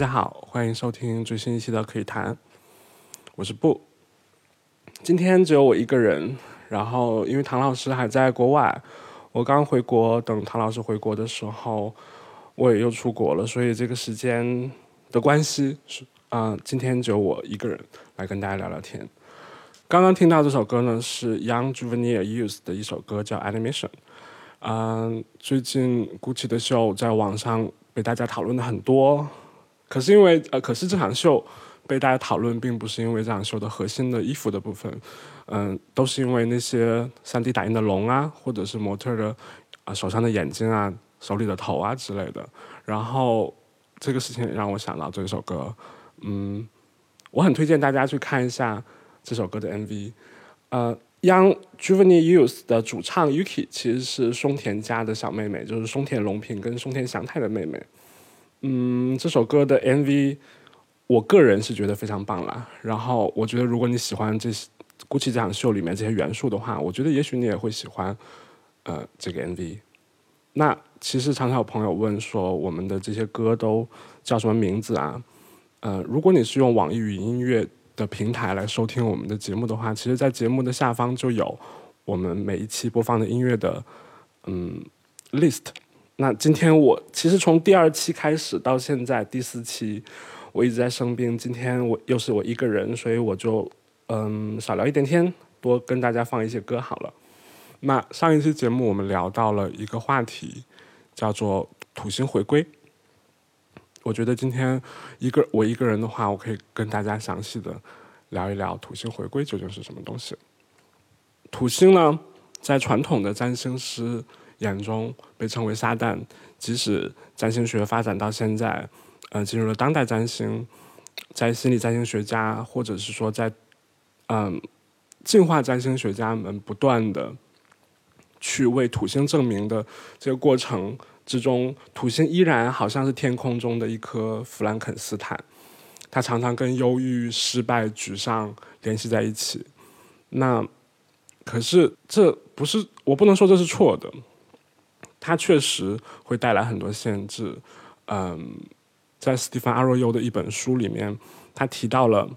大家好，欢迎收听最新一期的可以谈，我是布。今天只有我一个人，然后因为唐老师还在国外，我刚回国，等唐老师回国的时候，我也又出国了，所以这个时间的关系是，啊、今天只有我一个人来跟大家聊聊天。刚刚听到这首歌呢，是 Young Juvenile Youth 的一首歌，叫 Animation。嗯、最近 GUCCI 的秀在网上被大家讨论的很多，可是因为呃，可是这场秀被大家讨论，并不是因为这场秀的核心的衣服的部分，嗯、都是因为那些 3D 打印的龙啊，或者是模特的啊、手上的眼睛啊、手里的头啊之类的。然后这个事情也让我想到这首歌，嗯，我很推荐大家去看一下这首歌的 MV。呃，Young Juvenile Youth 的主唱 Yuki 其实是松田家的小妹妹，就是松田龙平跟松田翔太的妹妹。嗯，这首歌的 MV，我个人是觉得非常棒啦。然后我觉得，如果你喜欢这些 GUCCI 这场秀里面这些元素的话，我觉得也许你也会喜欢呃这个 MV。那其实常常有朋友问说，我们的这些歌都叫什么名字啊？呃，如果你是用网易云音乐的平台来收听我们的节目的话，其实，在节目的下方就有我们每一期播放的音乐的嗯 list。那今天我其实从第二期开始到现在第四期，我一直在生病。今天我又是我一个人，所以我就嗯少聊一点天，多跟大家放一些歌好了。那上一期节目我们聊到了一个话题，叫做土星回归。我觉得今天一个我一个人的话，我可以跟大家详细的聊一聊土星回归究竟是什么东西。土星呢，在传统的占星师眼中被称为撒旦，即使占星学发展到现在，呃，进入了当代占星，在心理占星学家或者是说在嗯进化占星学家们不断的去为土星证明的这个过程之中，土星依然好像是天空中的一颗弗兰肯斯坦，它常常跟忧郁、失败、沮丧联系在一起。那可是这不是我不能说这是错的，它确实会带来很多限制。嗯，在斯蒂芬阿若优的一本书里面，他提到了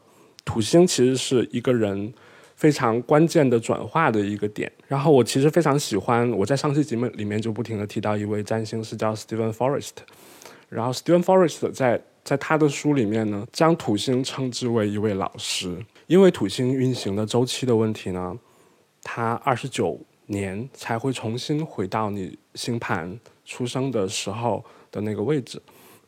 土星其实是一个人。非常关键的转化的一个点。然后我其实非常喜欢，我在上期节目里面就不停的提到一位占星师叫 Stephen Forrest。然后 Stephen Forrest 在在他的书里面呢，将土星称之为一位老师，因为土星运行的周期的问题呢，它二十九年才会重新回到你星盘出生的时候的那个位置。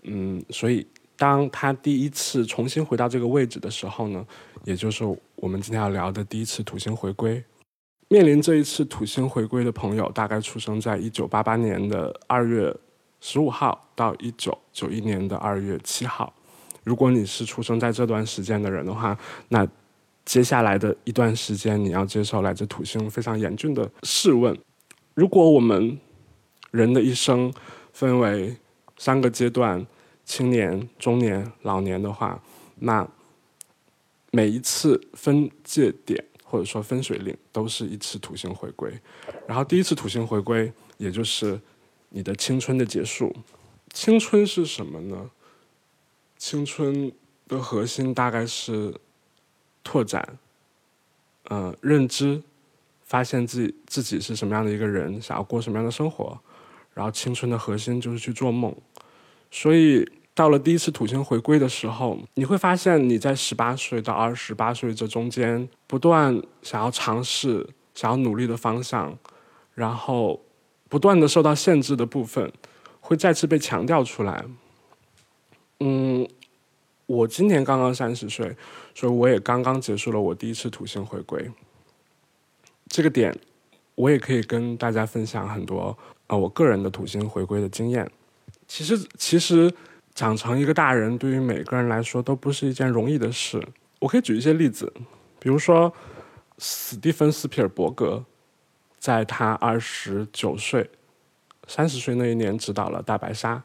嗯，所以当他第一次重新回到这个位置的时候呢，也就是。我们今天要聊的第一次土星回归，面临这一次土星回归的朋友，大概出生在一九八八年的二月十五号到一九九一年的二月七号。如果你是出生在这段时间的人的话，那接下来的一段时间你要接受来自土星非常严峻的试问。如果我们人的一生分为三个阶段：青年、中年、老年的话，那每一次分界点或者说分水岭都是一次土星回归，然后第一次土星回归也就是你的青春的结束。青春是什么呢？青春的核心大概是拓展，嗯，认知，发现自己自己是什么样的一个人，想要过什么样的生活。然后青春的核心就是去做梦，所以。到了第一次土星回归的时候，你会发现你在十八岁到二十八岁这中间，不断想要尝试、想要努力的方向，然后不断的受到限制的部分，会再次被强调出来。嗯，我今年刚刚三十岁，所以我也刚刚结束了我第一次土星回归。这个点，我也可以跟大家分享很多啊，我个人的土星回归的经验。其实，其实。长成一个大人，对于每个人来说都不是一件容易的事。我可以举一些例子，比如说，史蒂芬斯皮尔伯格，在他二十九岁、三十岁那一年执导了《大白鲨》，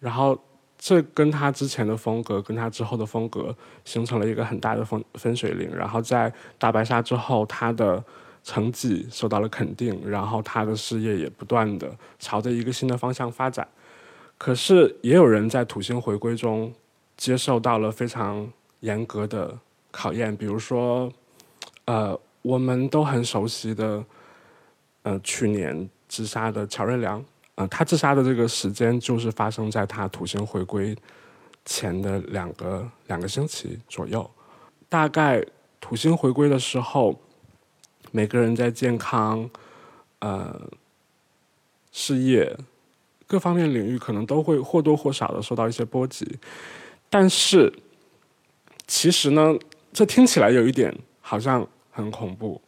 然后这跟他之前的风格，跟他之后的风格形成了一个很大的分分水岭。然后在《大白鲨》之后，他的成绩受到了肯定，然后他的事业也不断的朝着一个新的方向发展。可是也有人在土星回归中接受到了非常严格的考验，比如说，呃，我们都很熟悉的，呃，去年自杀的乔任梁，呃，他自杀的这个时间就是发生在他土星回归前的两个两个星期左右。大概土星回归的时候，每个人在健康、呃，事业。各方面领域可能都会或多或少的受到一些波及，但是其实呢，这听起来有一点好像很恐怖，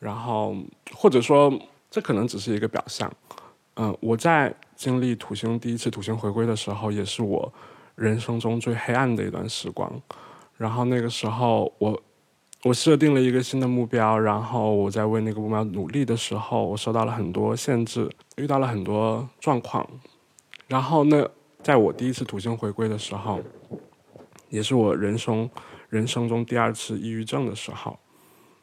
然后或者说这可能只是一个表象。嗯，我在经历土星第一次土星回归的时候，也是我人生中最黑暗的一段时光。然后那个时候，我我设定了一个新的目标，然后我在为那个目标努力的时候，我受到了很多限制。遇到了很多状况，然后呢，在我第一次土星回归的时候，也是我人生人生中第二次抑郁症的时候。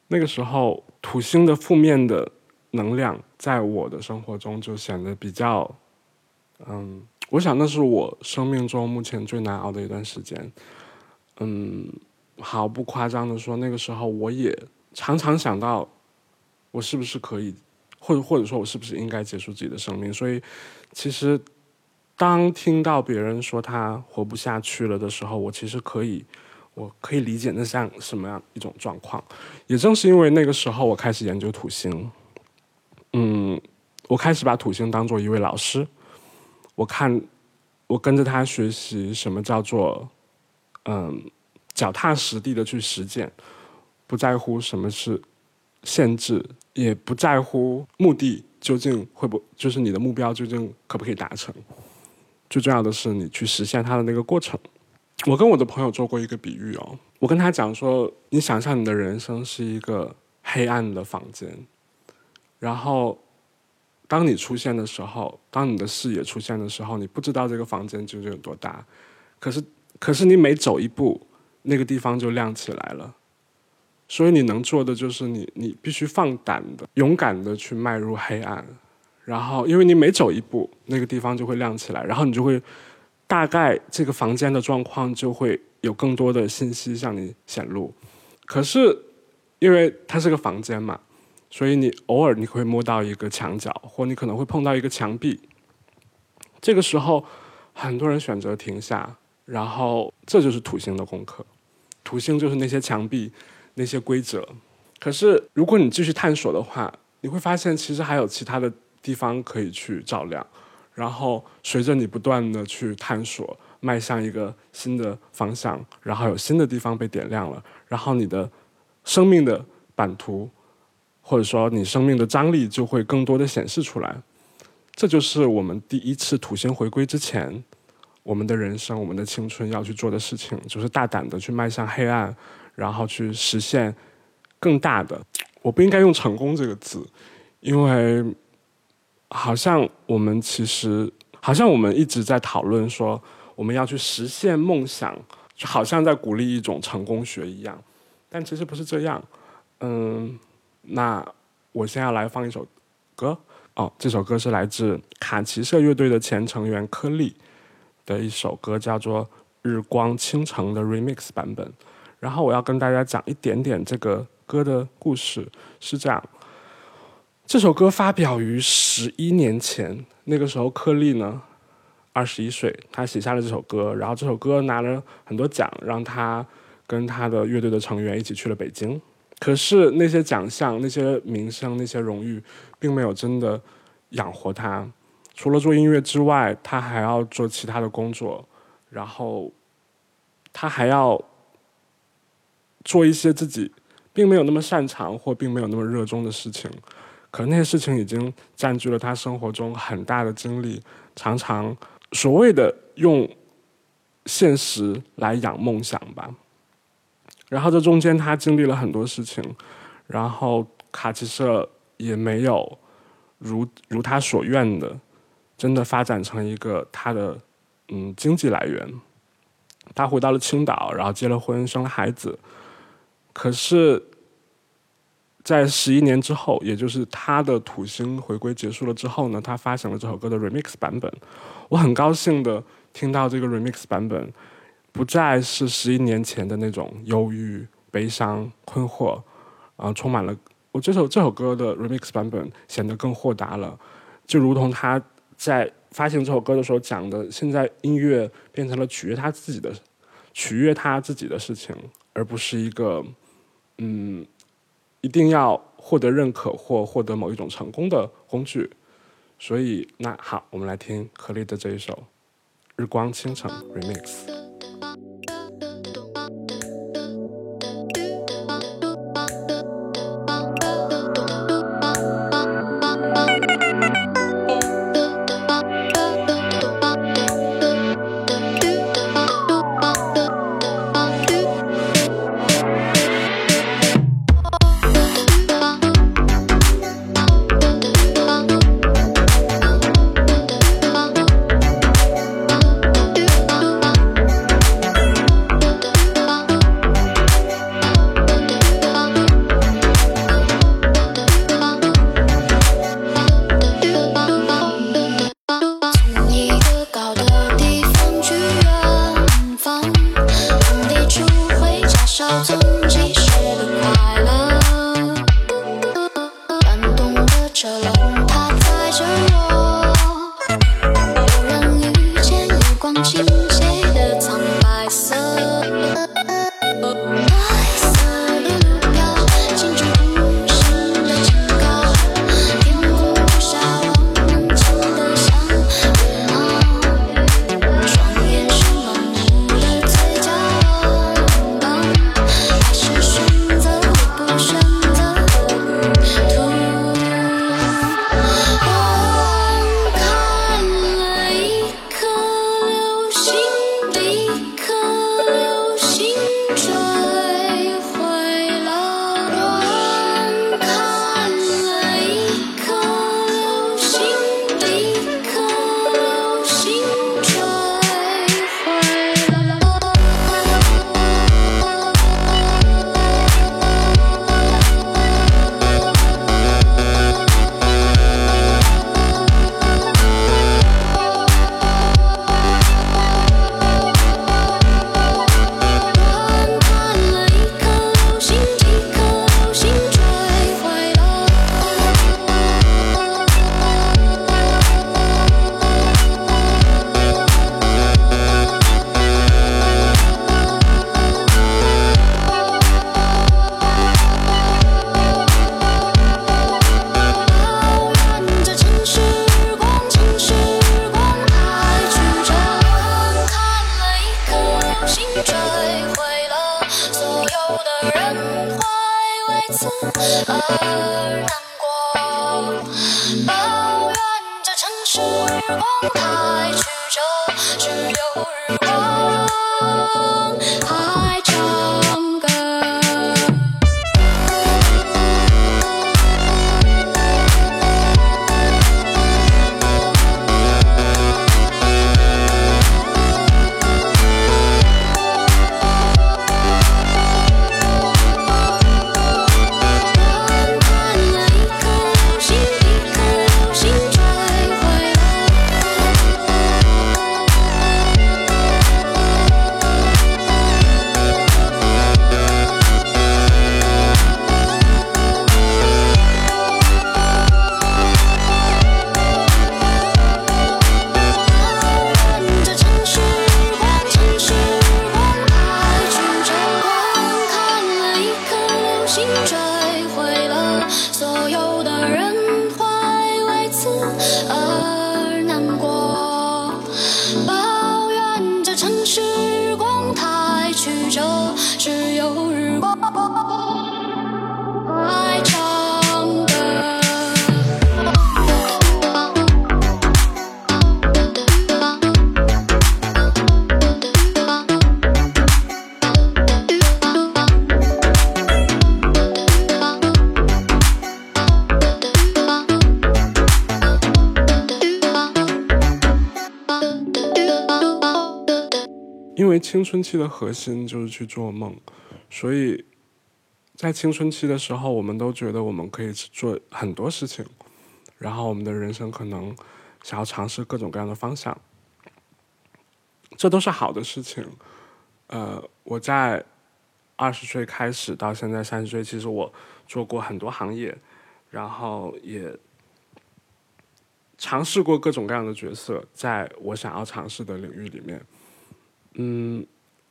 那个时候，土星的负面的能量在我的生活中就显得比较，嗯，我想那是我生命中目前最难熬的一段时间。嗯，毫不夸张的说，那个时候我也常常想到，我是不是可以，或者或者说我是不是应该结束自己的生命。所以，其实当听到别人说他活不下去了的时候，我其实可以，我可以理解那像什么样一种状况。也正是因为那个时候，我开始研究土星。嗯，我开始把土星当做一位老师，我看，我跟着他学习什么叫做。嗯，脚踏实地的去实践，不在乎什么是限制，也不在乎目的究竟会不，就是你的目标究竟可不可以达成。最重要的是你去实现它的那个过程。我跟我的朋友做过一个比喻哦，我跟他讲说，你想象你的人生是一个黑暗的房间，然后当你出现的时候，当你的视野出现的时候，你不知道这个房间究竟有多大，可是。可是你每走一步，那个地方就亮起来了。所以你能做的就是你，你必须放胆的、勇敢的去迈入黑暗。然后，因为你每走一步，那个地方就会亮起来，然后你就会大概这个房间的状况就会有更多的信息向你显露。可是，因为它是个房间嘛，所以你偶尔你会摸到一个墙角，或你可能会碰到一个墙壁。这个时候，很多人选择停下。然后，这就是土星的功课。土星就是那些墙壁、那些规则。可是，如果你继续探索的话，你会发现其实还有其他的地方可以去照亮。然后，随着你不断的去探索，迈向一个新的方向，然后有新的地方被点亮了，然后你的生命的版图，或者说你生命的张力就会更多的显示出来。这就是我们第一次土星回归之前。我们的人生，我们的青春要去做的事情，就是大胆的去迈向黑暗，然后去实现更大的。我不应该用“成功”这个字，因为好像我们其实，好像我们一直在讨论说，我们要去实现梦想，就好像在鼓励一种成功学一样。但其实不是这样。嗯，那我现在来放一首歌。哦，这首歌是来自卡奇社乐队的前成员柯利。的一首歌叫做《日光倾城》的 remix 版本，然后我要跟大家讲一点点这个歌的故事。是这样，这首歌发表于十一年前，那个时候柯利呢二十一岁，他写下了这首歌，然后这首歌拿了很多奖，让他跟他的乐队的成员一起去了北京。可是那些奖项、那些名声、那些荣誉，并没有真的养活他。除了做音乐之外，他还要做其他的工作，然后他还要做一些自己并没有那么擅长或并没有那么热衷的事情。可那些事情已经占据了他生活中很大的精力，常常所谓的用现实来养梦想吧。然后这中间他经历了很多事情，然后卡奇社也没有如如他所愿的。真的发展成一个他的嗯经济来源，他回到了青岛，然后结了婚，生了孩子。可是，在十一年之后，也就是他的土星回归结束了之后呢，他发行了这首歌的 remix 版本。我很高兴的听到这个 remix 版本，不再是十一年前的那种忧郁、悲伤、困惑，啊，充满了。我这首这首歌的 remix 版本显得更豁达了，就如同他。在发行这首歌的时候讲的，现在音乐变成了取悦他自己的、取悦他自己的事情，而不是一个嗯，一定要获得认可或获得某一种成功的工具。所以，那好，我们来听可丽的这一首《日光倾城》Remix。所有青春期的核心就是去做梦，所以在青春期的时候，我们都觉得我们可以去做很多事情，然后我们的人生可能想要尝试各种各样的方向，这都是好的事情。呃，我在二十岁开始到现在三十岁，其实我做过很多行业，然后也尝试过各种各样的角色，在我想要尝试的领域里面。嗯，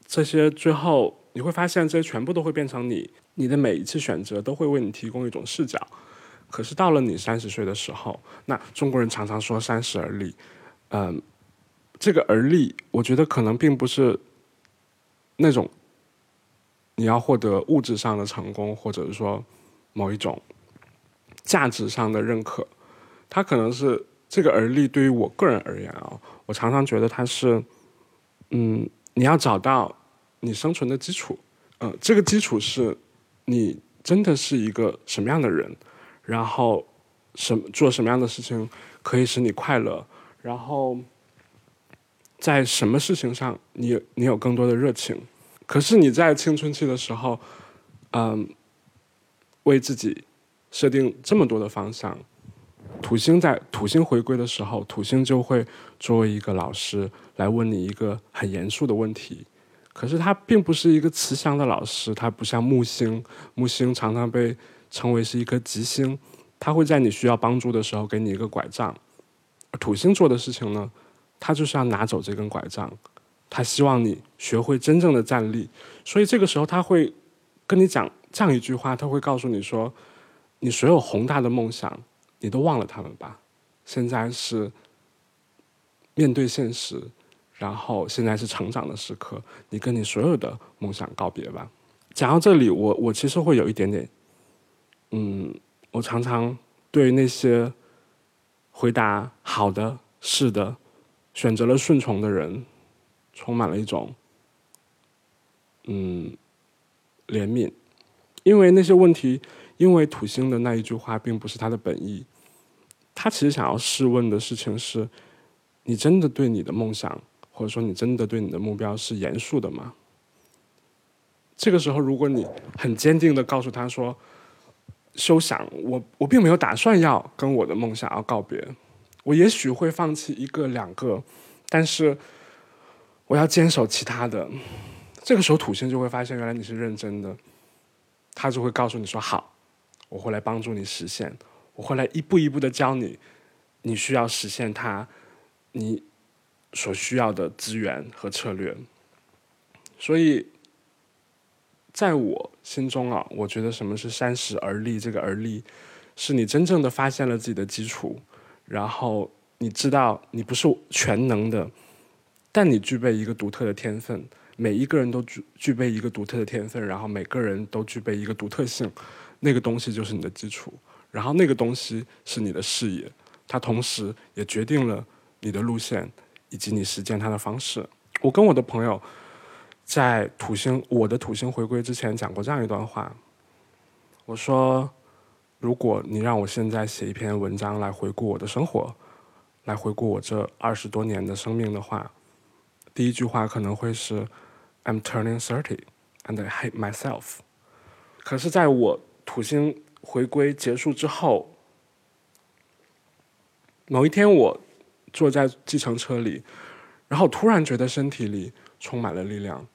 这些最后你会发现，这些全部都会变成你，你的每一次选择都会为你提供一种视角。可是到了你三十岁的时候，那中国人常常说三十而立，嗯，这个而立，我觉得可能并不是那种你要获得物质上的成功，或者是说某一种价值上的认可，它可能是这个而立对于我个人而言啊，我常常觉得它是。嗯，你要找到你生存的基础，呃，这个基础是你真的是一个什么样的人，然后什么做什么样的事情可以使你快乐，然后在什么事情上你你有更多的热情。可是你在青春期的时候，嗯，为自己设定这么多的方向，土星在土星回归的时候，土星就会作为一个老师来问你一个很严肃的问题。可是他并不是一个慈祥的老师，他不像木星，木星常常被称为是一颗吉星，他会在你需要帮助的时候给你一个拐杖。土星做的事情呢，他就是要拿走这根拐杖，他希望你学会真正的站立。所以这个时候他会跟你讲这样一句话，他会告诉你说，你所有宏大的梦想。你都忘了他们吧？现在是面对现实，然后现在是成长的时刻，你跟你所有的梦想告别吧。讲到这里，我我其实会有一点点，嗯，我常常对那些回答好的、是的、选择了顺从的人，充满了一种嗯怜悯，因为那些问题。因为土星的那一句话并不是他的本意，他其实想要试问的事情是：你真的对你的梦想，或者说你真的对你的目标是严肃的吗？这个时候，如果你很坚定的告诉他说：“休想，我我并没有打算要跟我的梦想要告别，我也许会放弃一个两个，但是我要坚守其他的。”这个时候，土星就会发现原来你是认真的，他就会告诉你说：“好。”我会来帮助你实现，我会来一步一步的教你，你需要实现它，你所需要的资源和策略。所以，在我心中啊，我觉得什么是三十而立？这个而立，是你真正的发现了自己的基础，然后你知道你不是全能的，但你具备一个独特的天分。每一个人都具具备一个独特的天分，然后每个人都具备一个独特性。那个东西就是你的基础，然后那个东西是你的视野，它同时也决定了你的路线以及你实践它的方式。我跟我的朋友在土星我的土星回归之前讲过这样一段话，我说，如果你让我现在写一篇文章来回顾我的生活，来回顾我这二十多年的生命的话，第一句话可能会是 "I'm turning thirty and I hate myself"。可是，在我土星回归结束之后，某一天我坐在计程车里，然后突然觉得身体里充满了力量。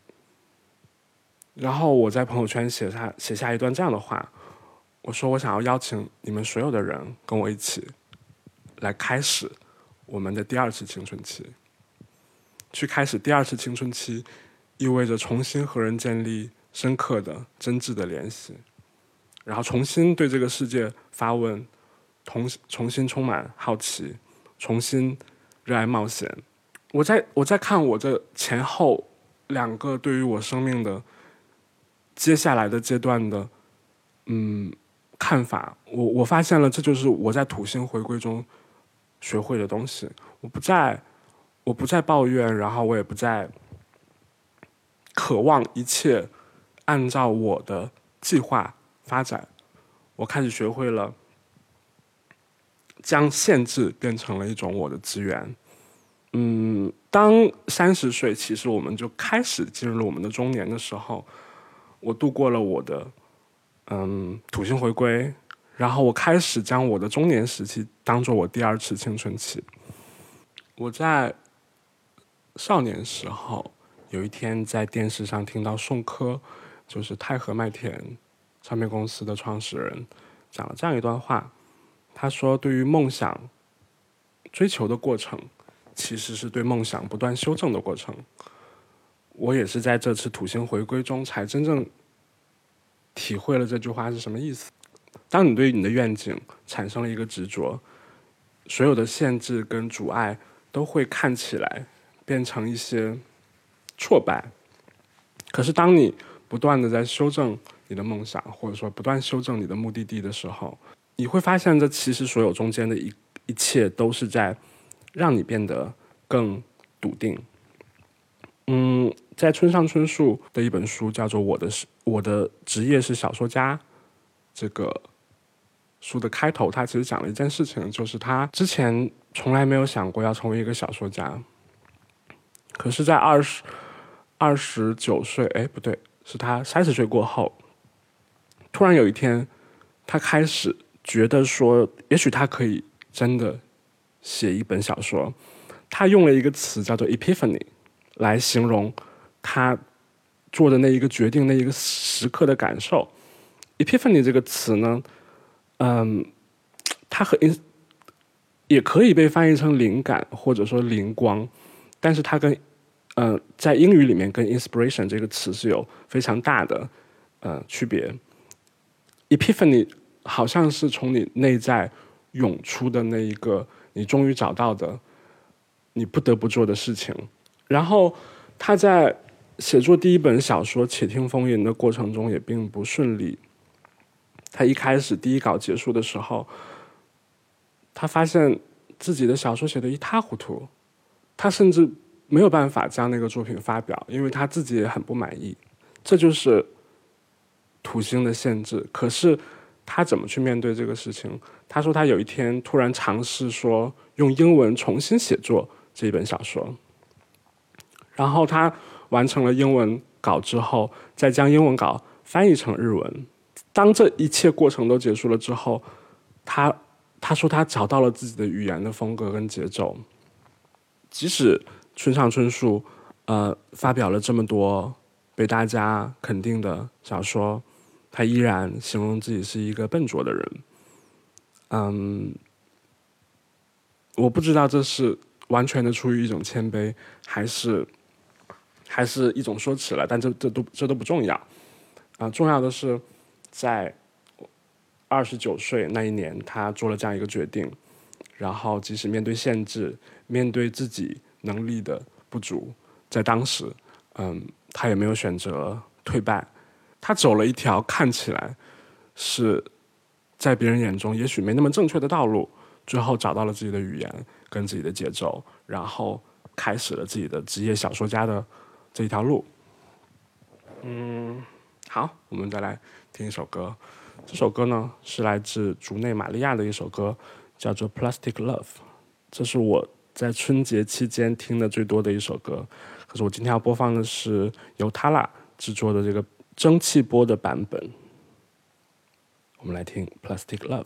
然后我在朋友圈写下写下一段这样的话，我说我想要邀请你们所有的人跟我一起来开始我们的第二次青春期。去开始第二次青春期，意味着重新和人建立深刻的、真挚的联系，然后重新对这个世界发问，重重新充满好奇，重新热爱冒险。我在我在看我这前后两个对于我生命的接下来的阶段的嗯看法，我我发现了这就是我在土星回归中学会的东西。我不再我不再抱怨，然后我也不再渴望一切按照我的计划发展。我开始学会了将限制变成了一种我的资源。嗯，当三十岁，其实我们就开始进入我们的中年的时候，我度过了我的嗯土星回归，然后我开始将我的中年时期当做我第二次青春期。我在少年时候，有一天在电视上听到宋柯，就是太和麦田唱片公司的创始人，讲了这样一段话。他说：“对于梦想追求的过程，其实是对梦想不断修正的过程。”我也是在这次土星回归中，才真正体会了这句话是什么意思。当你对你的愿景产生了一个执着，所有的限制跟阻碍都会看起来变成一些挫败。可是，当你不断的在修正你的梦想，或者说不断修正你的目的地的时候，你会发现，这其实所有中间的一一切都是在让你变得更笃定。嗯，在村上春树的一本书叫做《我的是我的职业是小说家》这个书的开头，他其实讲了一件事情，就是他之前从来没有想过要成为一个小说家，可是，在二十二十九岁，哎，不对，是他三十岁过后，突然有一天，他开始觉得说，也许他可以真的写一本小说。他用了一个词叫做 “epiphany”。来形容他做的那一个决定、那一个时刻的感受。Epiphany 这个词呢，嗯，它和 in 也可以被翻译成灵感或者说灵光，但是它跟嗯在英语里面跟 inspiration 这个词是有非常大的呃区别。Epiphany 好像是从你内在涌出的那一个，你终于找到的，你不得不做的事情。然后他在写作第一本小说《且听风吟》的过程中也并不顺利。他一开始第一稿结束的时候，他发现自己的小说写的一塌糊涂，他甚至没有办法将那个作品发表，因为他自己也很不满意。这就是土星的限制。可是他怎么去面对这个事情？他说他有一天突然尝试说用英文重新写作这一本小说。然后他完成了英文稿之后，再将英文稿翻译成日文。当这一切过程都结束了之后，他他说他找到了自己的语言的风格跟节奏。即使村上春树呃发表了这么多被大家肯定的小说，他依然形容自己是一个笨拙的人。嗯，我不知道这是完全的出于一种谦卑，还是。还是一种说辞了，但这这都这都不重要，啊，重要的是，在二十九岁那一年，他做了这样一个决定，然后即使面对限制，面对自己能力的不足，在当时，嗯，他也没有选择退败，他走了一条看起来是在别人眼中也许没那么正确的道路，最后找到了自己的语言跟自己的节奏，然后开始了自己的职业小说家的这一条路。嗯，好，我们再来听一首歌。这首歌呢是来自竹内玛利亚的一首歌，叫做《Plastic Love》。这是我在春节期间听的最多的一首歌。可是我今天要播放的是由 Tala 制作的这个蒸汽波的版本。我们来听《Plastic Love》。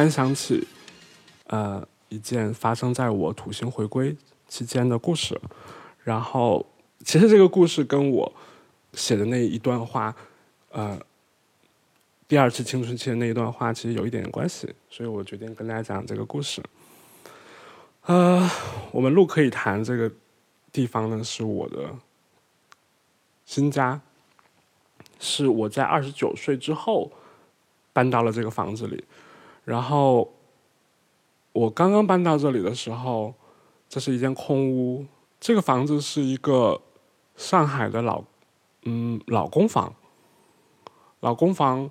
突然想起，呃，一件发生在我土星回归期间的故事，然后其实这个故事跟我写的那一段话，呃，第二次青春期的那一段话其实有一点点关系，所以我决定跟大家讲这个故事。呃，我们路可以谈这个地方呢，是我的新家，是我在二十九岁之后搬到了这个房子里。然后我刚刚搬到这里的时候，这是一间空屋。这个房子是一个上海的老，嗯，老公房。老公房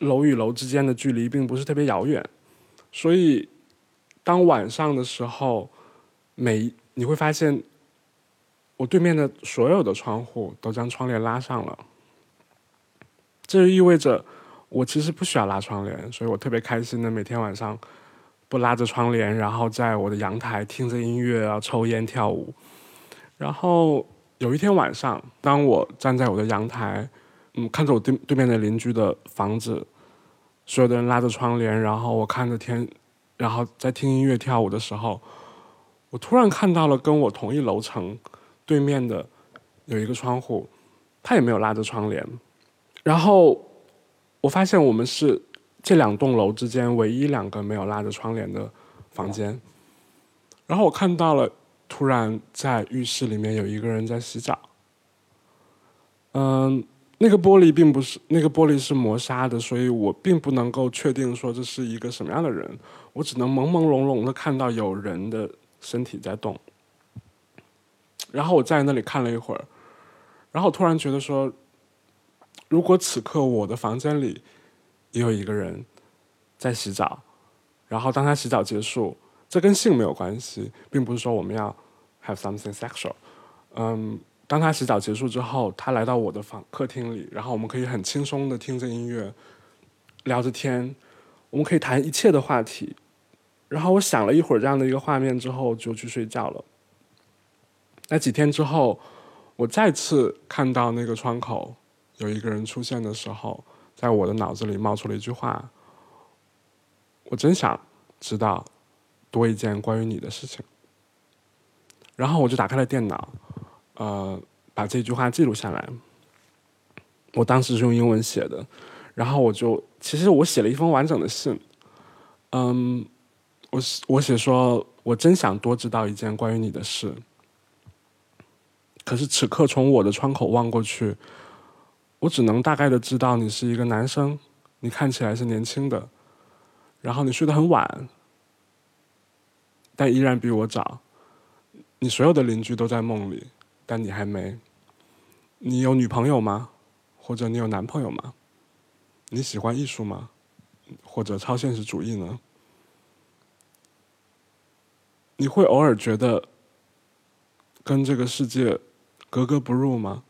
楼与楼之间的距离并不是特别遥远，所以当晚上的时候，每你会发现，我对面的所有的窗户都将窗帘拉上了。这就意味着我其实不需要拉窗帘，所以我特别开心的每天晚上不拉着窗帘，然后在我的阳台听着音乐啊，抽烟跳舞。然后有一天晚上，当我站在我的阳台，嗯，看着我对对面的邻居的房子，所有的人拉着窗帘，然后我看着天，然后在听音乐跳舞的时候，我突然看到了跟我同一楼层对面的有一个窗户，他也没有拉着窗帘。然后我发现我们是这两栋楼之间唯一两个没有拉着窗帘的房间。然后我看到了，突然在浴室里面有一个人在洗澡。嗯，那个玻璃并不是那个玻璃是磨砂的，所以我并不能够确定说这是一个什么样的人。我只能朦朦胧胧的看到有人的身体在动。然后我在那里看了一会儿，然后突然觉得说。如果此刻我的房间里也有一个人在洗澡，然后当他洗澡结束，这跟性没有关系，并不是说我们要 have something sexual。嗯，当他洗澡结束之后，他来到我的房客厅里，然后我们可以很轻松的听着音乐，聊着天，我们可以谈一切的话题。然后我想了一会儿这样的一个画面之后，就去睡觉了。那几天之后，我再次看到那个窗口。有一个人出现的时候，在我的脑子里冒出了一句话：“我真想知道多一件关于你的事情。”然后我就打开了电脑，呃，把这句话记录下来。我当时是用英文写的，然后我就其实我写了一封完整的信。嗯，我我写说：“我真想多知道一件关于你的事。”可是此刻从我的窗口望过去。我只能大概的知道你是一个男生，你看起来是年轻的，然后你睡得很晚，但依然比我早。你所有的邻居都在梦里，但你还没。你有女朋友吗？或者你有男朋友吗？你喜欢艺术吗？或者超现实主义呢？你会偶尔觉得跟这个世界格格不入吗？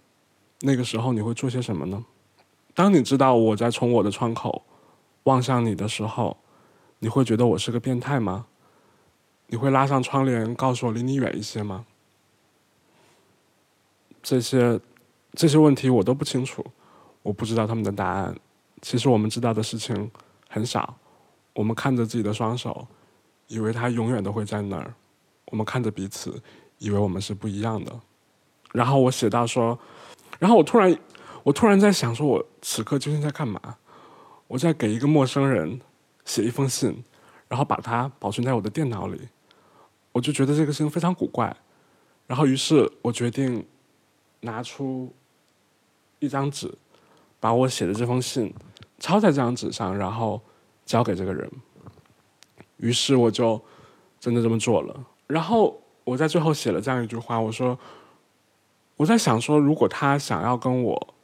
那个时候你会做些什么呢？当你知道我在从我的窗口望向你的时候，你会觉得我是个变态吗？你会拉上窗帘告诉我离你远一些吗？这些这些问题我都不清楚，我不知道他们的答案。其实我们知道的事情很少。我们看着自己的双手，以为它永远都会在那儿；我们看着彼此，以为我们是不一样的。然后我写到说。然后我突然，我突然在想，说我此刻究竟在干嘛？我在给一个陌生人写一封信，然后把它保存在我的电脑里。我就觉得这个事情非常古怪。然后，于是我决定拿出一张纸，把我写的这封信抄在这张纸上，然后交给这个人。于是我就真的这么做了。然后我在最后写了这样一句话，我说。我在想说，如果他想要跟我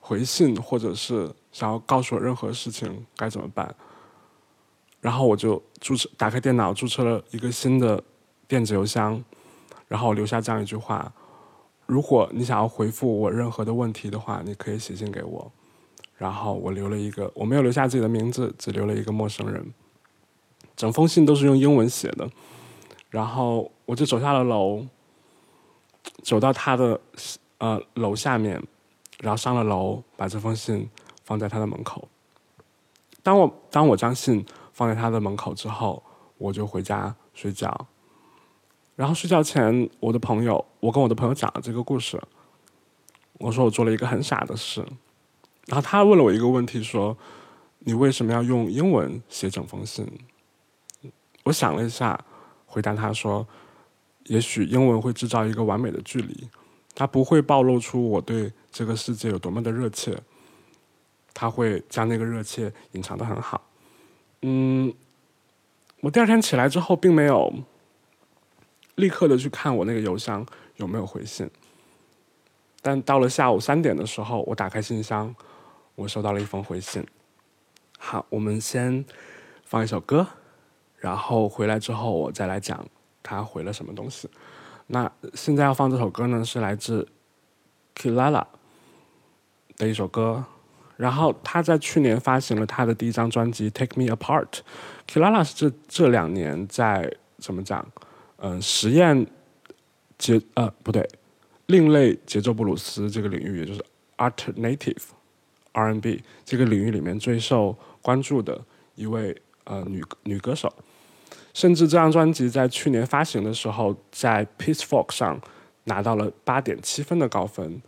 回信，或者是想要告诉我任何事情，该怎么办？然后我就注册，打开电脑，注册了一个新的电子邮箱，然后留下这样一句话：如果你想要回复我任何的问题的话，你可以写信给我。然后我留了一个，我没有留下自己的名字，只留了一个陌生人。整封信都是用英文写的。然后我就走下了楼。走到他的呃楼下面，然后上了楼，把这封信放在他的门口。当我当我将信放在他的门口之后，我就回家睡觉。然后睡觉前，我的朋友，我跟我的朋友讲了这个故事。我说我做了一个很傻的事。然后他问了我一个问题，说：“你为什么要用英文写整封信？”我想了一下，回答他说。也许英文会制造一个完美的距离，它不会暴露出我对这个世界有多么的热切，它会将那个热切隐藏的很好。嗯，我第二天起来之后，并没有立刻的去看我那个邮箱有没有回信，但到了下午三点的时候，我打开信箱，我收到了一封回信，好，我们先放一首歌，然后回来之后我再来讲他回了什么东西。那现在要放这首歌呢，是来自 Kilala 的一首歌。然后他在去年发行了他的第一张专辑《Take Me Apart》。Kilala 是这这两年在怎么讲？嗯、实验节呃不对，另类节奏布鲁斯这个领域，也就是 Alternative R&B 这个领域里面最受关注的一位呃女女歌手。甚至这张专辑在去年发行的时候，在 Pitchfork 上拿到了八点七分的高分。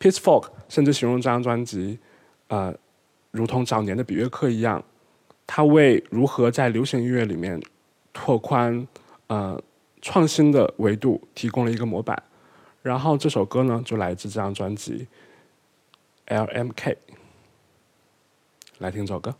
Pitchfork 甚至形容这张专辑，呃，如同早年的比约克一样，它为如何在流行音乐里面拓宽呃创新的维度提供了一个模板。然后这首歌呢，就来自这张专辑 LMK。来听这首歌。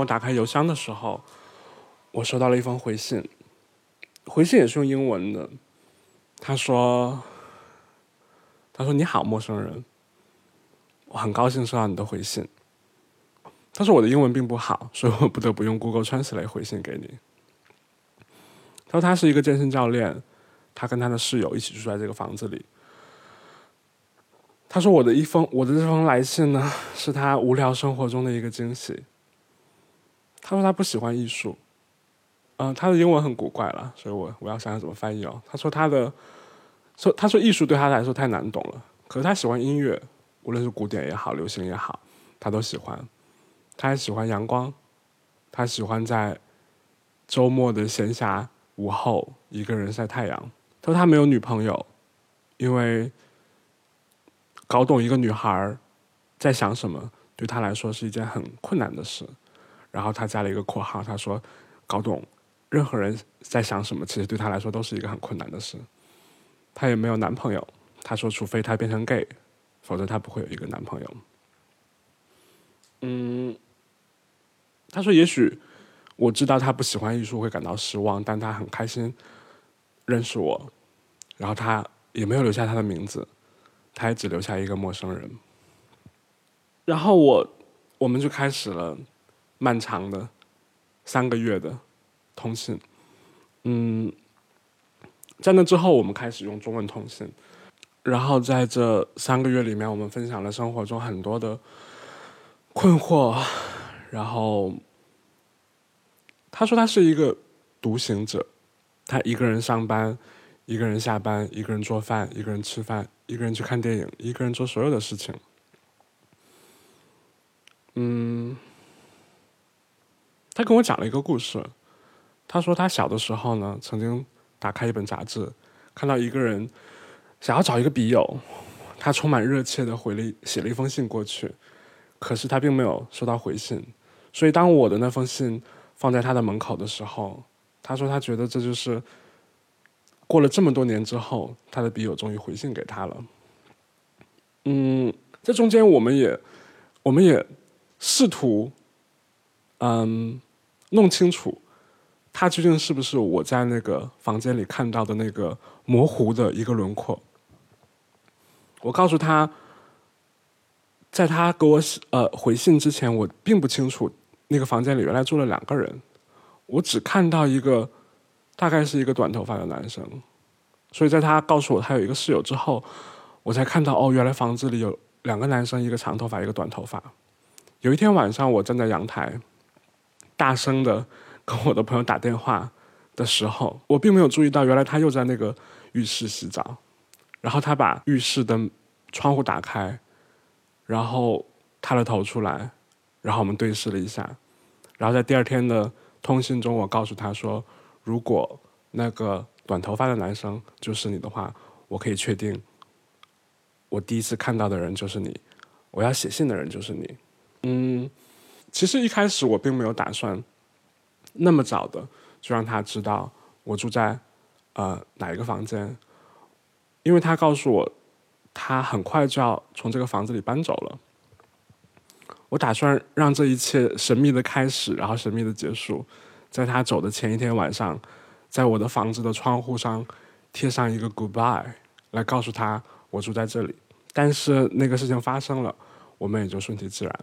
我打开邮箱的时候，我收到了一封回信，回信也是用英文的。他说：“他说你好，陌生人，我很高兴收到你的回信。他说我的英文并不好，所以我不得不用 Google Translate 回信给你。”他说他是一个健身教练，他跟他的室友一起住在这个房子里。他说我的一封我的这封来信呢，是他无聊生活中的一个惊喜。他说他不喜欢艺术，嗯、他的英文很古怪了，所以我我要想想怎么翻译哦。他说他的说他说艺术对他来说太难懂了，可是他喜欢音乐，无论是古典也好，流行也好，他都喜欢。他还喜欢阳光，他喜欢在周末的闲暇午后一个人晒太阳。他说他没有女朋友，因为搞懂一个女孩在想什么，对他来说是一件很困难的事。然后他加了一个括号，他说搞懂任何人在想什么，其实对他来说都是一个很困难的事。他也没有男朋友，他说除非他变成 gay，否则他不会有一个男朋友。嗯，他说也许我知道他不喜欢艺术会感到失望，但他很开心认识我，然后他也没有留下他的名字，他也只留下一个陌生人。然后我我们就开始了漫长的三个月的通信。嗯，在那之后，我们开始用中文通信。然后在这三个月里面，我们分享了生活中很多的困惑。然后他说他是一个独行者，他一个人上班，一个人下班，一个人做饭，一个人吃饭，一个人去看电影，一个人做所有的事情。嗯，他跟我讲了一个故事。他说他小的时候呢，曾经打开一本杂志，看到一个人想要找一个笔友，他充满热切的回了写了一封信过去，可是他并没有收到回信。所以当我的那封信放在他的门口的时候，他说他觉得这就是过了这么多年之后，他的笔友终于回信给他了。嗯，这中间我们也我们也试图嗯弄清楚。他究竟是不是我在那个房间里看到的那个模糊的一个轮廓？我告诉他，在他给我呃回信之前，我并不清楚那个房间里原来住了两个人，我只看到一个大概是一个短头发的男生，所以在他告诉我他有一个室友之后，我才看到哦，原来房子里有两个男生，一个长头发，一个短头发。有一天晚上，我站在阳台，大声的。跟我的朋友打电话的时候，我并没有注意到，原来他又在那个浴室洗澡。然后他把浴室的窗户打开，然后探了头出来，然后我们对视了一下。然后在第二天的通信中，我告诉他说：“如果那个短头发的男生就是你的话，我可以确定，我第一次看到的人就是你，我要写信的人就是你。”嗯，其实一开始我并没有打算。那么早的就让他知道我住在呃哪一个房间，因为他告诉我他很快就要从这个房子里搬走了。我打算让这一切神秘的开始，然后神秘的结束，在他走的前一天晚上，在我的房子的窗户上贴上一个 goodbye，来告诉他我住在这里。但是那个事情发生了，我们也就顺其自然。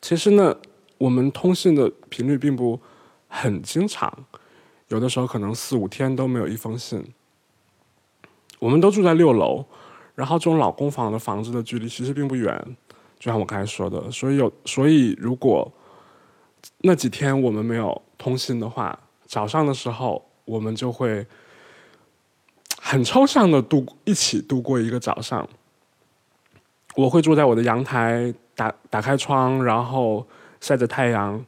其实呢。我们通信的频率并不很经常，有的时候可能四五天都没有一封信。我们都住在六楼，然后这种老公房的房子的距离其实并不远，就像我刚才说的，所以有所以如果那几天我们没有通信的话，早上的时候我们就会很抽象的度一起度过一个早上。我会坐在我的阳台，打打开窗，然后。晒着太阳，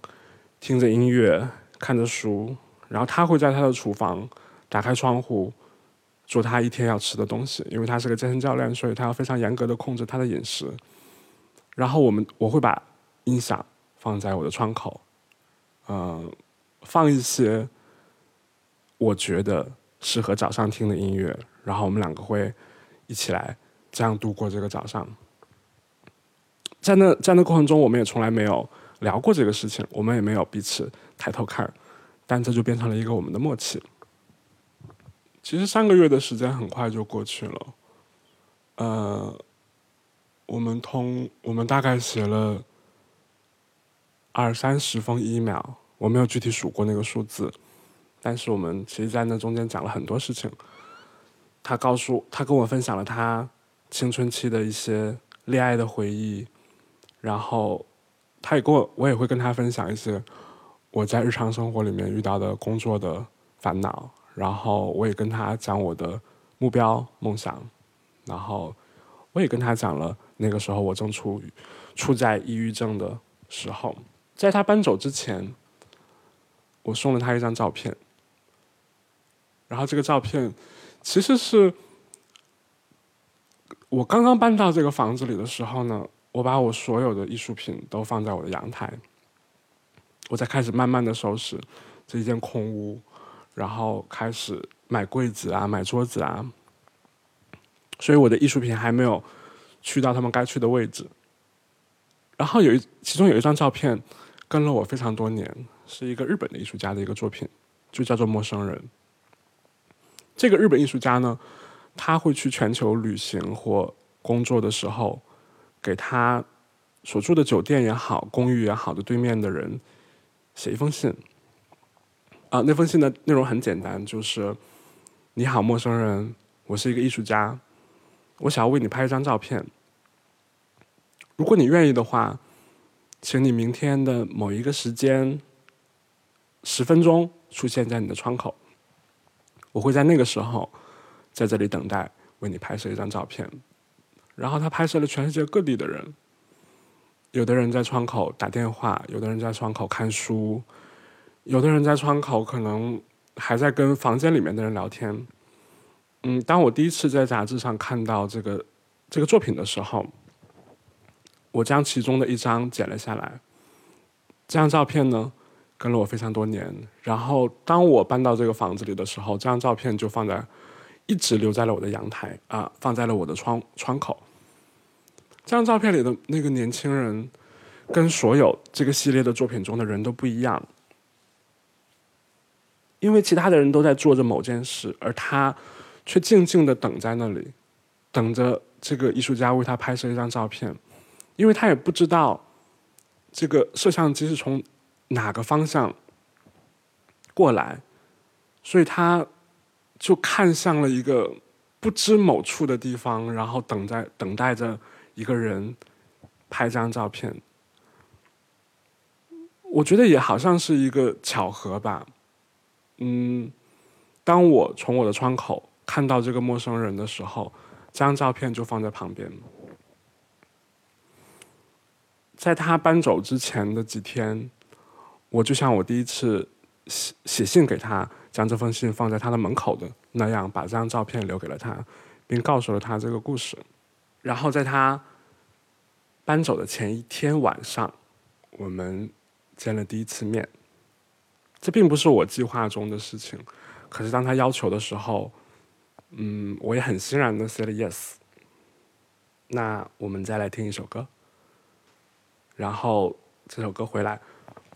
听着音乐，看着书，然后他会在他的厨房打开窗户，做他一天要吃的东西。因为他是个健身教练，所以他要非常严格的控制他的饮食。然后我们我会把音响放在我的窗口，嗯，放一些我觉得适合早上听的音乐，然后我们两个会一起来这样度过这个早上。在那在那过程中，我们也从来没有。聊过这个事情，我们也没有彼此抬头看，但这就变成了一个我们的默契。其实三个月的时间很快就过去了，呃，我们通我们大概写了二三十封 email，我没有具体数过那个数字，但是我们其实，在那中间讲了很多事情。他告诉他跟我分享了他青春期的一些恋爱的回忆，然后他也跟我，我也会跟他分享一些我在日常生活里面遇到的工作的烦恼，然后我也跟他讲我的目标梦想，然后我也跟他讲了那个时候我正处于处在抑郁症的时候，在他搬走之前，我送了他一张照片，然后这个照片其实是。我刚刚搬到这个房子里的时候呢，我把我所有的艺术品都放在我的阳台，我在开始慢慢的收拾这一间空屋，然后开始买柜子啊，买桌子啊，所以我的艺术品还没有去到他们该去的位置。然后有一其中有一张照片跟了我非常多年，是一个日本的艺术家的一个作品，就叫做《陌生人》。这个日本艺术家呢。他会去全球旅行或工作的时候，给他所住的酒店也好、公寓也好的对面的人写一封信。啊，那封信的内容很简单，就是：“你好，陌生人，我是一个艺术家，我想要为你拍一张照片。如果你愿意的话，请你明天的某一个时间，十分钟出现在你的窗口，我会在那个时候。”在这里等待，为你拍摄一张照片。然后他拍摄了全世界各地的人，有的人在窗口打电话，有的人在窗口看书，有的人在窗口可能还在跟房间里面的人聊天。嗯，当我第一次在杂志上看到这个这个作品的时候，我将其中的一张剪了下来。这张照片呢，跟了我非常多年。然后当我搬到这个房子里的时候，这张照片就放在。一直留在了我的阳台啊，放在了我的窗窗口。这张照片里的那个年轻人，跟所有这个系列的作品中的人都不一样，因为其他的人都在做着某件事，而他却静静的等在那里，等着这个艺术家为他拍摄一张照片，因为他也不知道这个摄像机是从哪个方向过来，所以他。就看向了一个不知某处的地方，然后等在等待着一个人拍张照片。我觉得也好像是一个巧合吧。嗯，当我从我的窗口看到这个陌生人的时候，这张照片就放在旁边。在他搬走之前的几天，我就像我第一次写写信给他。将这封信放在他的门口的那样，把这张照片留给了他，并告诉了他这个故事。然后在他搬走的前一天晚上，我们见了第一次面。这并不是我计划中的事情，可是当他要求的时候，嗯，我也很欣然的 say 了 yes。那我们再来听一首歌，然后这首歌回来，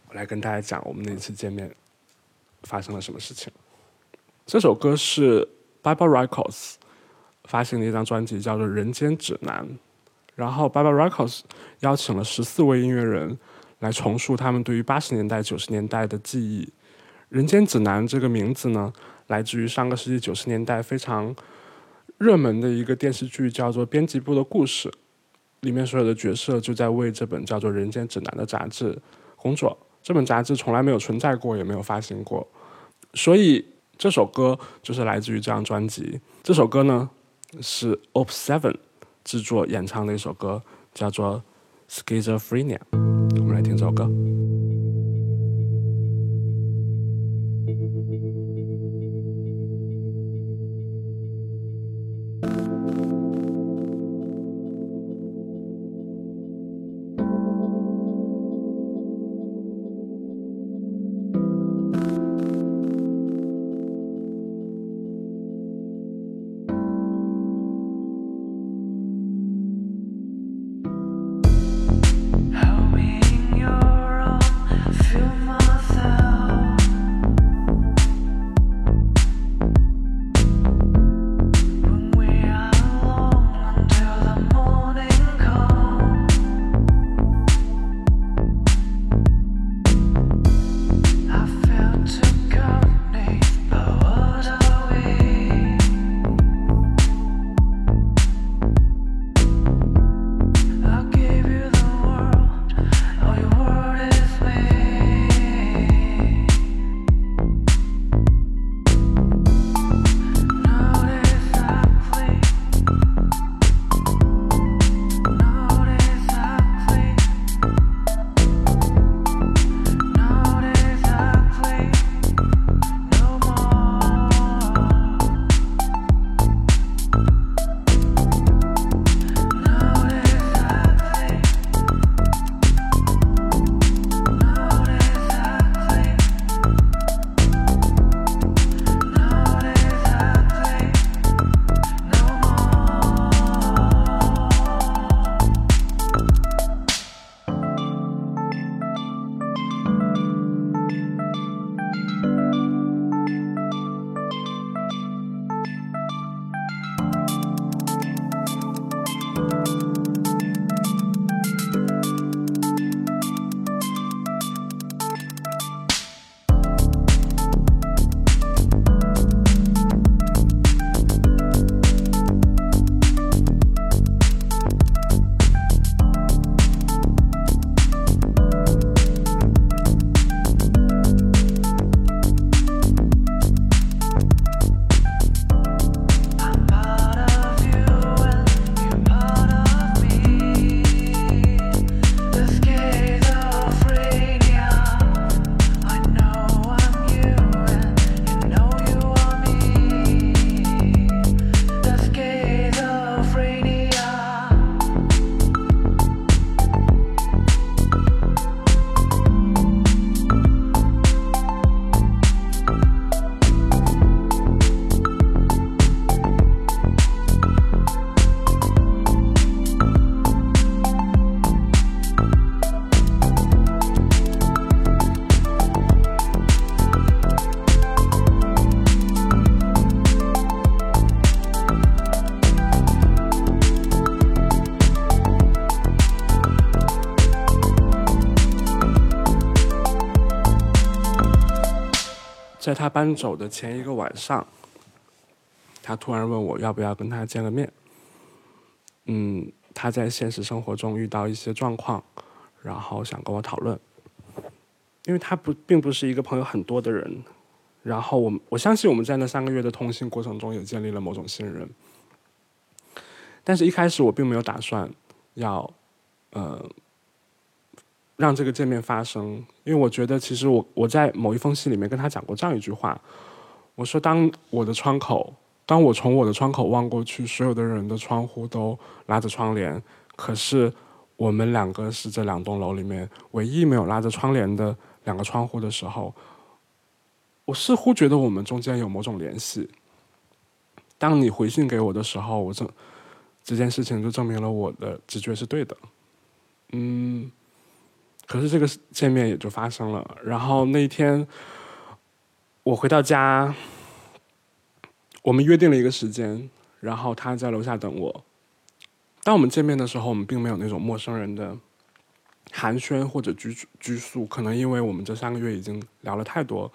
我来跟大家讲我们那一次见面。发生了什么事情？这首歌是 Bible Records 发行的一张专辑，叫做《人间指南》。然后 Bible Records 邀请了十四位音乐人来重塑他们对于八十年代、九十年代的记忆。《人间指南》这个名字呢，来自于上个世纪九十年代非常热门的一个电视剧，叫做《编辑部的故事》。里面所有的角色就在为这本叫做《人间指南》的杂志工作。这本杂志从来没有存在过，也没有发行过，所以这首歌就是来自于这张专辑。这首歌呢是 Op Seven 制作演唱的一首歌，叫做《Schizophrenia》。我们来听这首歌。在他搬走的前一个晚上，他突然问我要不要跟他见个面。嗯，他在现实生活中遇到一些状况，然后想跟我讨论。因为他不并不是一个朋友很多的人，然后我我相信我们在那三个月的通信过程中也建立了某种信任。但是，一开始我并没有打算要，呃，让这个见面发生，因为我觉得其实我我在某一封信里面跟他讲过这样一句话，我说当我的窗口，当我从我的窗口望过去，所有的人的窗户都拉着窗帘，可是我们两个是这两栋楼里面唯一没有拉着窗帘的两个窗户的时候，我似乎觉得我们中间有某种联系。当你回信给我的时候，我这。这件事情就证明了我的直觉是对的，嗯，可是这个见面也就发生了。然后那一天，我回到家，我们约定了一个时间，然后他在楼下等我。当我们见面的时候，我们并没有那种陌生人的寒暄或者拘拘束，可能因为我们这三个月已经聊了太多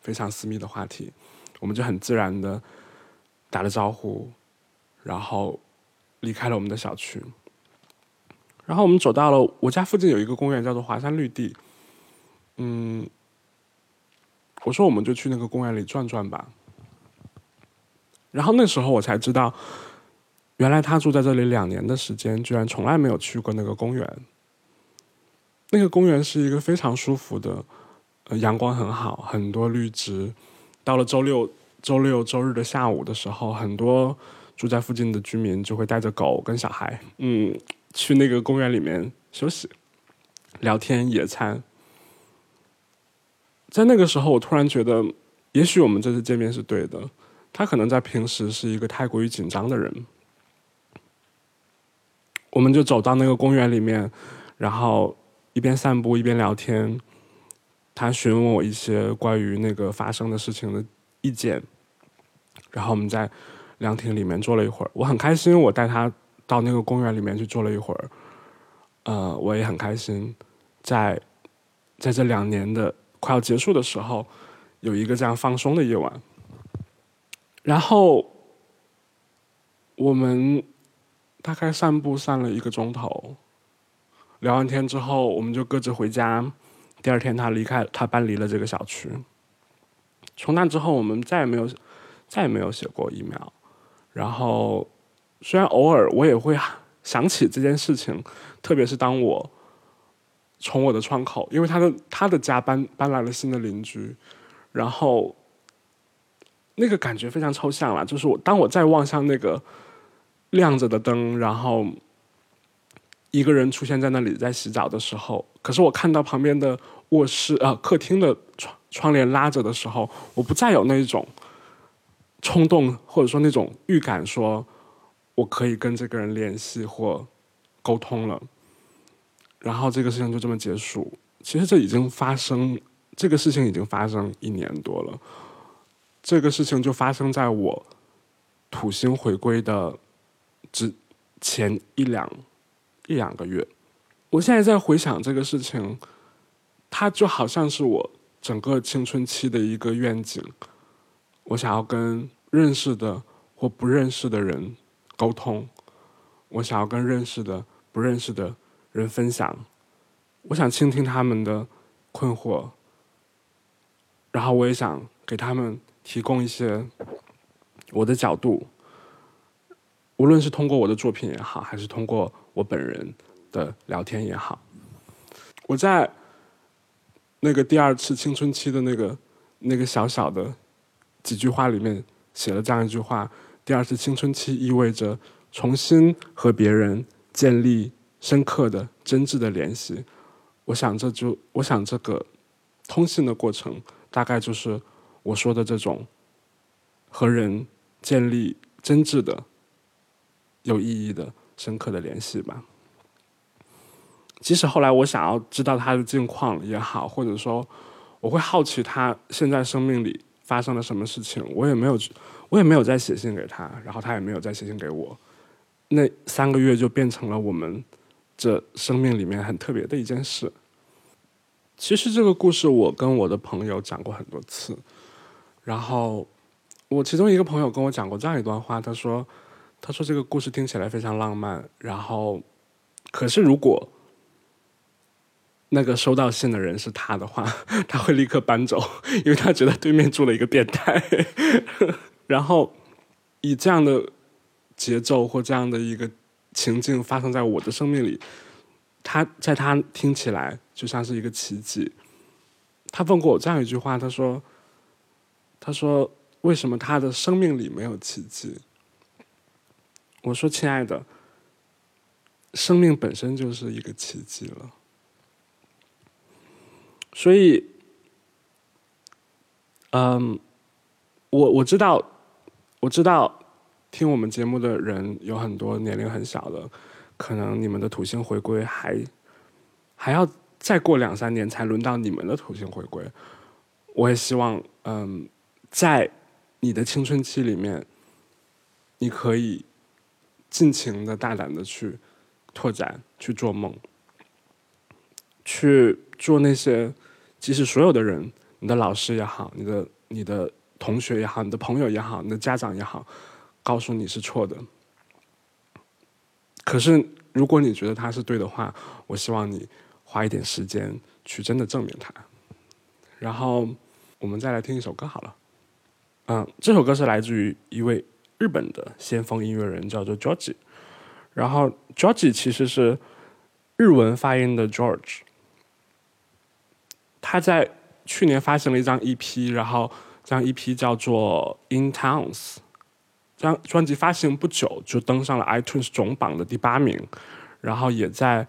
非常私密的话题，我们就很自然的打了招呼，然后。离开了我们的小区，然后我们走到了我家附近有一个公园，叫做华山绿地。嗯，我说我们就去那个公园里转转吧。然后那时候我才知道，原来他住在这里两年的时间，居然从来没有去过那个公园。那个公园是一个非常舒服的，阳光很好，很多绿植。到了周六、周六、周日的下午的时候，很多。住在附近的居民就会带着狗跟小孩，嗯，去那个公园里面休息、聊天、野餐。在那个时候，我突然觉得，也许我们这次见面是对的。他可能在平时是一个太过于紧张的人。我们就走到那个公园里面，然后一边散步一边聊天。他询问我一些关于那个发生的事情的意见，然后我们在。凉亭里面坐了一会儿，我很开心。我带他到那个公园里面去坐了一会儿，呃，我也很开心，在在这两年的快要结束的时候，有一个这样放松的夜晚。然后我们大概散步散了一个钟头，聊完天之后，我们就各自回家。第二天，他离开，他搬离了这个小区。从那之后，我们再也没有再也没有写过 email。然后，虽然偶尔我也会想起这件事情，特别是当我从我的窗口，因为他的他的家搬搬来了新的邻居，然后那个感觉非常抽象了。就是我当我再望向那个亮着的灯，然后一个人出现在那里在洗澡的时候，可是我看到旁边的卧室啊客厅的窗窗帘拉着的时候，我不再有那一种。冲动或者说那种预感，说我可以跟这个人联系或沟通了，然后这个事情就这么结束。其实这已经发生，这个事情已经发生一年多了。这个事情就发生在我土星回归的之前一两一两个月。我现在在回想这个事情，它就好像是我整个青春期的一个愿景。我想要跟认识的或不认识的人沟通，我想要跟认识的、不认识的人分享，我想倾听他们的困惑，然后我也想给他们提供一些我的角度，无论是通过我的作品也好，还是通过我本人的聊天也好，我在那个第二次青春期的那个那个小小的。几句话里面写了这样一句话：第二次青春期意味着重新和别人建立深刻的、真挚的联系。我想这就，我想这个通信的过程，大概就是我说的这种和人建立真挚的、有意义的、深刻的联系吧。即使后来我想要知道他的近况也好，或者说我会好奇他现在生命里。发生了什么事情？我也没有，我也没有再写信给他，然后他也没有再写信给我。那三个月就变成了我们这生命里面很特别的一件事。其实这个故事我跟我的朋友讲过很多次，然后我其中一个朋友跟我讲过这样一段话，他说：“他说这个故事听起来非常浪漫，然后可是如果那个收到信的人是他的话，他会立刻搬走，因为他觉得对面住了一个变态。然后以这样的节奏或这样的一个情境发生在我的生命里，他在他听起来就像是一个奇迹。他问过我这样一句话，他说：“他说为什么他的生命里没有奇迹？”我说：“亲爱的，生命本身就是一个奇迹了。”所以，嗯，我我知道，我知道，听我们节目的人有很多年龄很小的，可能你们的土星回归还还要再过两三年才轮到你们的土星回归。我也希望，嗯，在你的青春期里面，你可以尽情的、大胆的去拓展、去做梦、去做那些。即使所有的人，你的老师也好，你的你的同学也好，你的朋友也好，你的家长也好，告诉你是错的。可是，如果你觉得他是对的话，我希望你花一点时间去真的证明他。然后，我们再来听一首歌好了。嗯，这首歌是来自于一位日本的先锋音乐人，叫做 George。然后，George 其实是日文发音的 George。他在去年发行了一张 EP，然后这张 EP 叫做《In Towns》。这张专辑发行不久就登上了 iTunes 总榜的第八名，然后也在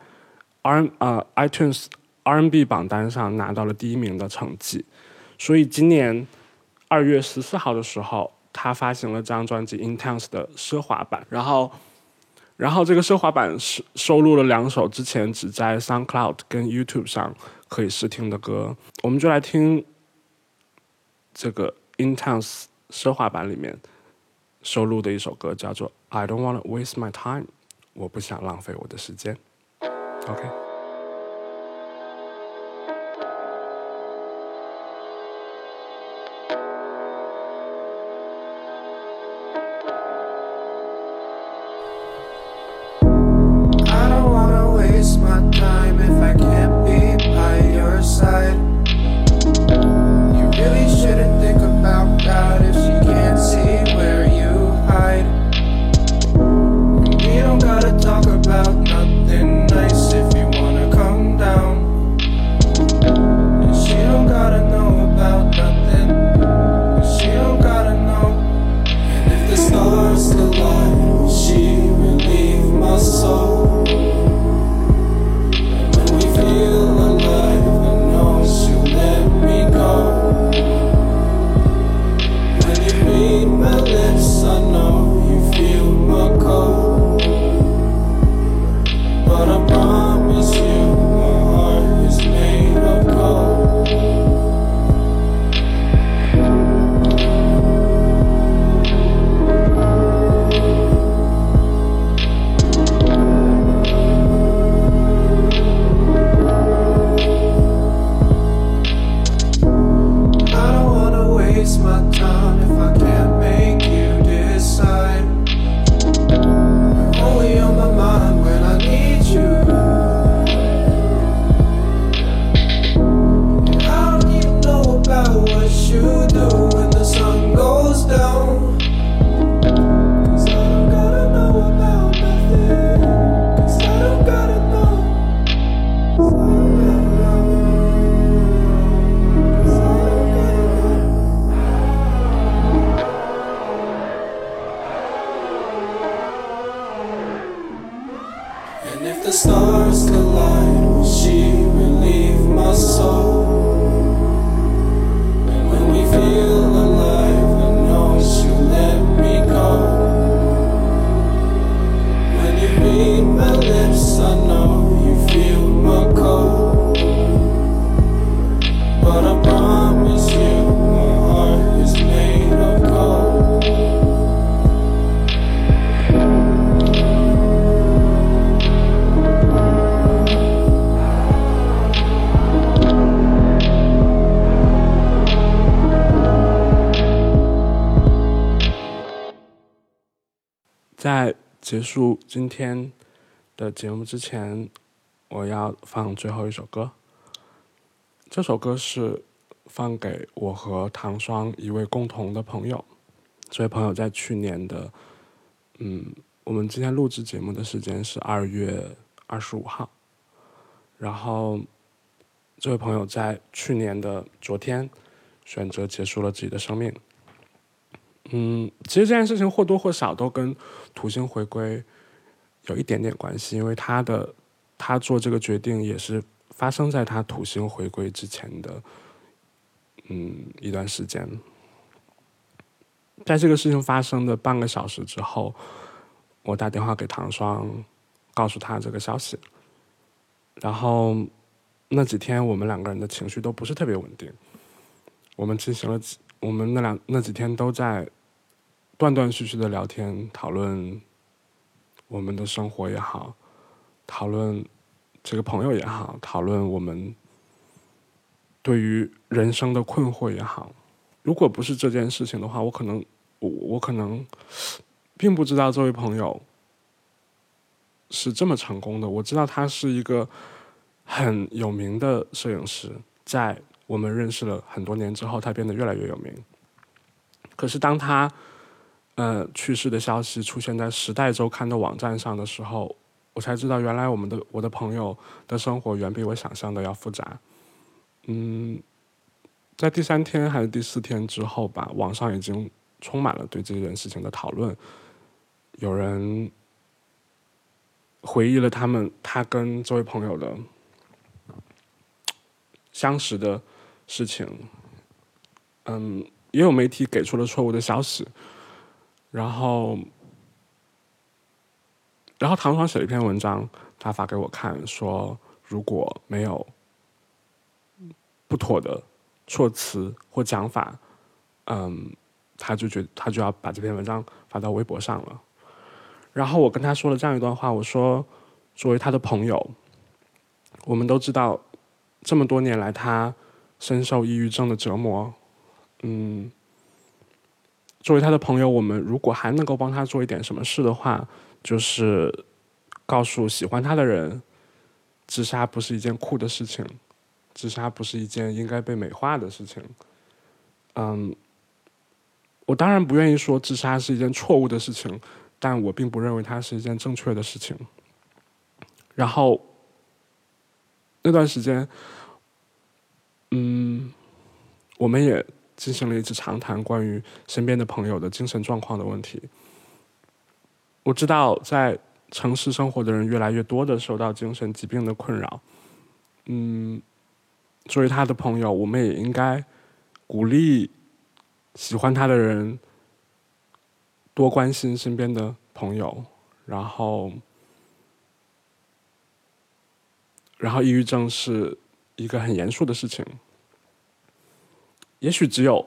R 呃 iTunes R&B 榜单上拿到了第一名的成绩。所以今年二月十四号的时候，他发行了这张专辑《In Towns》的奢华版。然后，然后这个奢华版是收录了两首之前只在 SoundCloud 跟 YouTube 上。可以试听的歌，我们就来听这个《Intense》奢华版里面收录的一首歌，叫做《I Don't Wanna Waste My Time》，我不想浪费我的时间。OK。结束今天的节目之前，我要放最后一首歌。这首歌是放给我和唐双一位共同的朋友。这位朋友在去年的，嗯，我们今天录制节目的时间是二月二十五号。然后，这位朋友在去年的昨天选择结束了自己的生命。嗯，其实这件事情或多或少都跟土星回归有一点点关系，因为他的他做这个决定也是发生在他土星回归之前的嗯一段时间。在这个事情发生的半个小时之后，我打电话给唐双，告诉他这个消息。然后那几天我们两个人的情绪都不是特别稳定，我们进行了几，我们那两那几天都在断断续续的聊天，讨论我们的生活也好，讨论这个朋友也好，讨论我们对于人生的困惑也好。如果不是这件事情的话，我可能我我可能并不知道这位朋友。是这么成功的。我知道他是一个很有名的摄影师，在我们认识了很多年之后，他变得越来越有名。可是当他呃去世的消息出现在《时代周刊》的网站上的时候，我才知道原来我们的我的朋友的生活远比我想象的要复杂。嗯，在第三天还是第四天之后吧，网上已经充满了对这件事情的讨论，有人。回忆了他们他跟这位朋友的相识的事情，嗯，也有媒体给出了错误的消息，然后，然后唐爽写了一篇文章，他发给我看，说如果没有不妥的措辞或讲法，嗯，他就觉他就要把这篇文章发到微博上了。然后我跟他说了这样一段话，我说，作为他的朋友，我们都知道，这么多年来他深受抑郁症的折磨，嗯，作为他的朋友，我们如果还能够帮他做一点什么事的话，就是告诉喜欢他的人，自杀不是一件酷的事情，自杀不是一件应该被美化的事情，嗯，我当然不愿意说自杀是一件错误的事情。但我并不认为它是一件正确的事情。然后那段时间，嗯，我们也进行了一次长谈，关于身边的朋友的精神状况的问题。我知道，在城市生活的人越来越多的受到精神疾病的困扰。嗯，作为他的朋友，我们也应该鼓励喜欢他的人。多关心身边的朋友，然后，然后，抑郁症是一个很严肃的事情。也许只有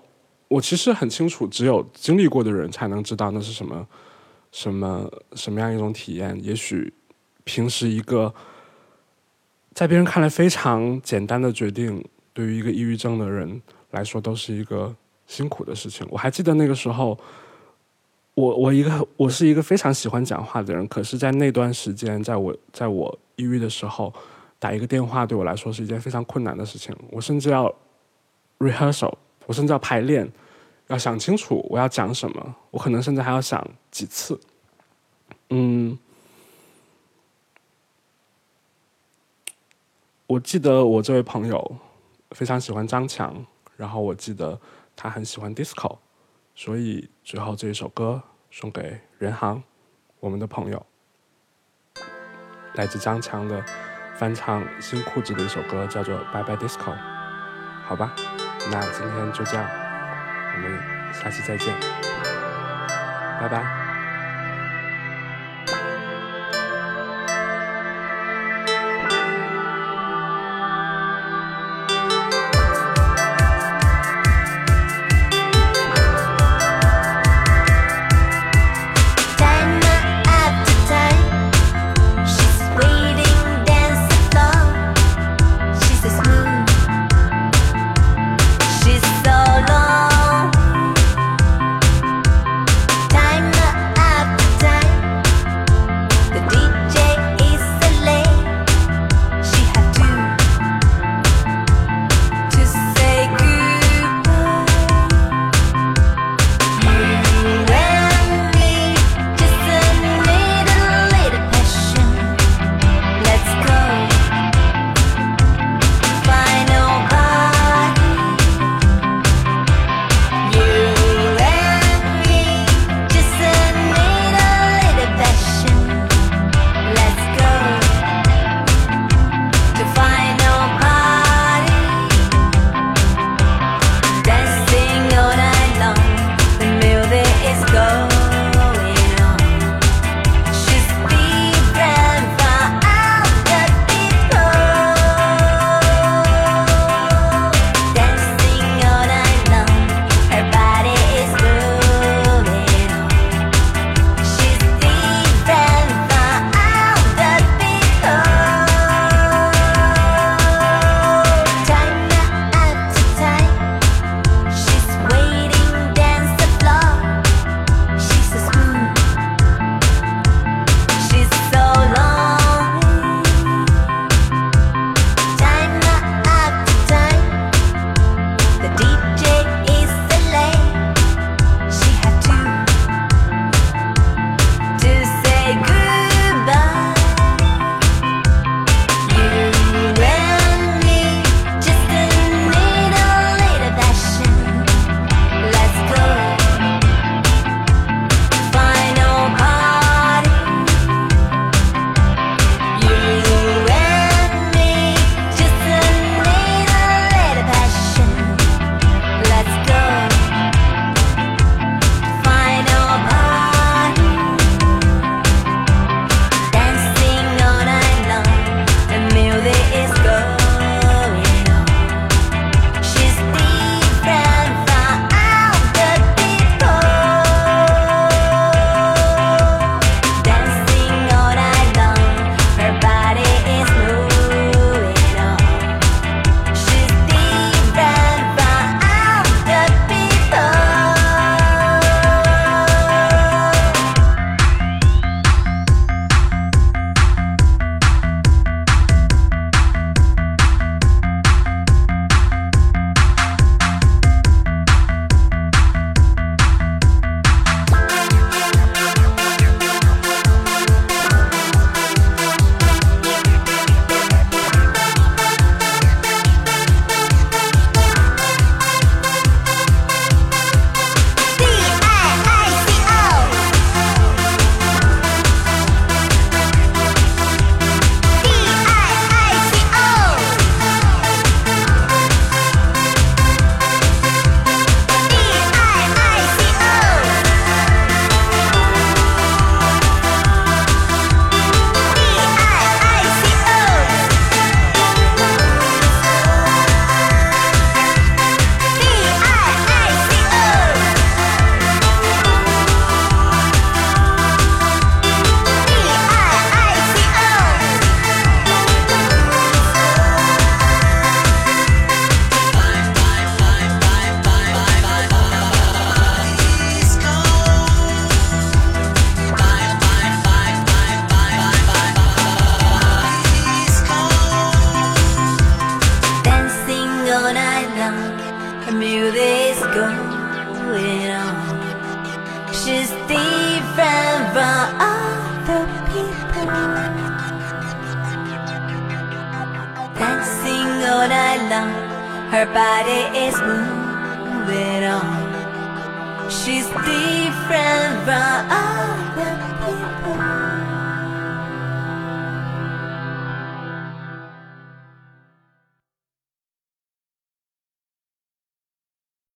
我其实很清楚，只有经历过的人才能知道那是什么，什么什么样一种体验。也许平时一个在别人看来非常简单的决定，对于一个抑郁症的人来说，都是一个辛苦的事情。我还记得那个时候。我我一个我是一个非常喜欢讲话的人，可是，在那段时间，在我在我抑郁的时候，打一个电话对我来说是一件非常困难的事情。我甚至要 rehearsal，我甚至要排练，要想清楚我要讲什么。我可能甚至还要想几次。嗯，我记得我这位朋友非常喜欢张强，然后我记得他很喜欢 disco。所以最后这一首歌送给任航，我们的朋友，来自张强的翻唱新裤子的一首歌，叫做《Bye Bye Disco》。好吧，那今天就这样，我们下期再见，拜拜。